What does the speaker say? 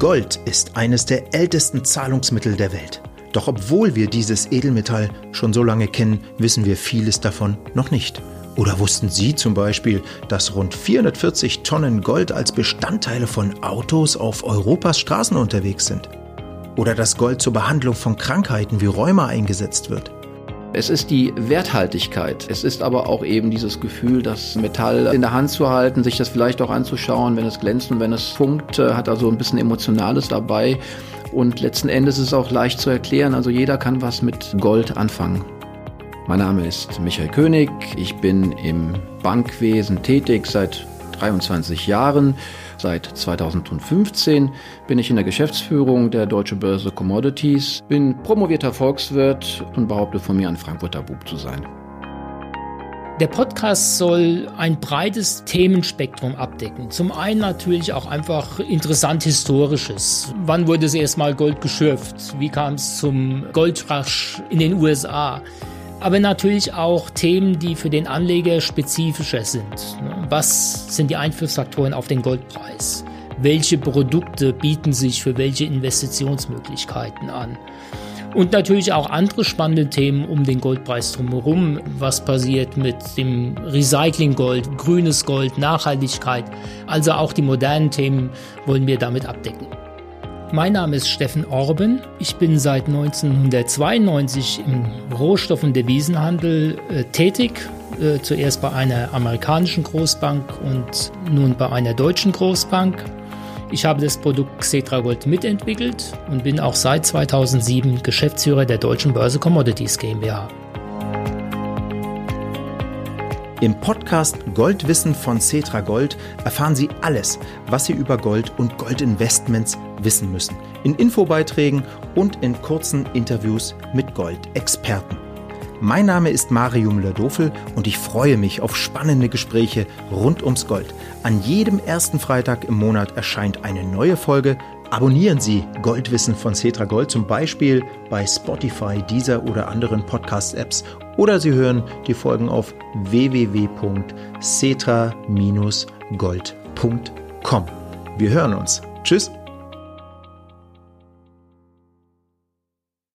Gold ist eines der ältesten Zahlungsmittel der Welt. Doch obwohl wir dieses Edelmetall schon so lange kennen, wissen wir vieles davon noch nicht. Oder wussten Sie zum Beispiel, dass rund 440 Tonnen Gold als Bestandteile von Autos auf Europas Straßen unterwegs sind? Oder dass Gold zur Behandlung von Krankheiten wie Rheuma eingesetzt wird? Es ist die Werthaltigkeit. Es ist aber auch eben dieses Gefühl, das Metall in der Hand zu halten, sich das vielleicht auch anzuschauen, wenn es glänzt und wenn es funkt, äh, hat also ein bisschen Emotionales dabei. Und letzten Endes ist es auch leicht zu erklären. Also jeder kann was mit Gold anfangen. Mein Name ist Michael König. Ich bin im Bankwesen tätig seit 23 Jahren. Seit 2015 bin ich in der Geschäftsführung der Deutsche Börse Commodities, bin promovierter Volkswirt und behaupte von mir ein Frankfurter Bub zu sein. Der Podcast soll ein breites Themenspektrum abdecken. Zum einen natürlich auch einfach interessant historisches. Wann wurde es erstmal Gold geschürft? Wie kam es zum Goldrasch in den USA? Aber natürlich auch Themen, die für den Anleger spezifischer sind. Was sind die Einflussfaktoren auf den Goldpreis? Welche Produkte bieten sich für welche Investitionsmöglichkeiten an? Und natürlich auch andere spannende Themen um den Goldpreis drumherum. Was passiert mit dem Recycling Gold, grünes Gold, Nachhaltigkeit? Also auch die modernen Themen wollen wir damit abdecken. Mein Name ist Steffen Orben. Ich bin seit 1992 im Rohstoff- und Devisenhandel äh, tätig. Äh, zuerst bei einer amerikanischen Großbank und nun bei einer deutschen Großbank. Ich habe das Produkt Xetra Gold mitentwickelt und bin auch seit 2007 Geschäftsführer der Deutschen Börse Commodities GmbH. Im Podcast Goldwissen von Cetra Gold erfahren Sie alles, was Sie über Gold und Goldinvestments wissen müssen. In Infobeiträgen und in kurzen Interviews mit Goldexperten. Mein Name ist Mario Müller-Dofel und ich freue mich auf spannende Gespräche rund ums Gold. An jedem ersten Freitag im Monat erscheint eine neue Folge. Abonnieren Sie Goldwissen von Cetra Gold zum Beispiel bei Spotify, dieser oder anderen Podcast-Apps oder Sie hören die Folgen auf www.cetra-gold.com. Wir hören uns. Tschüss.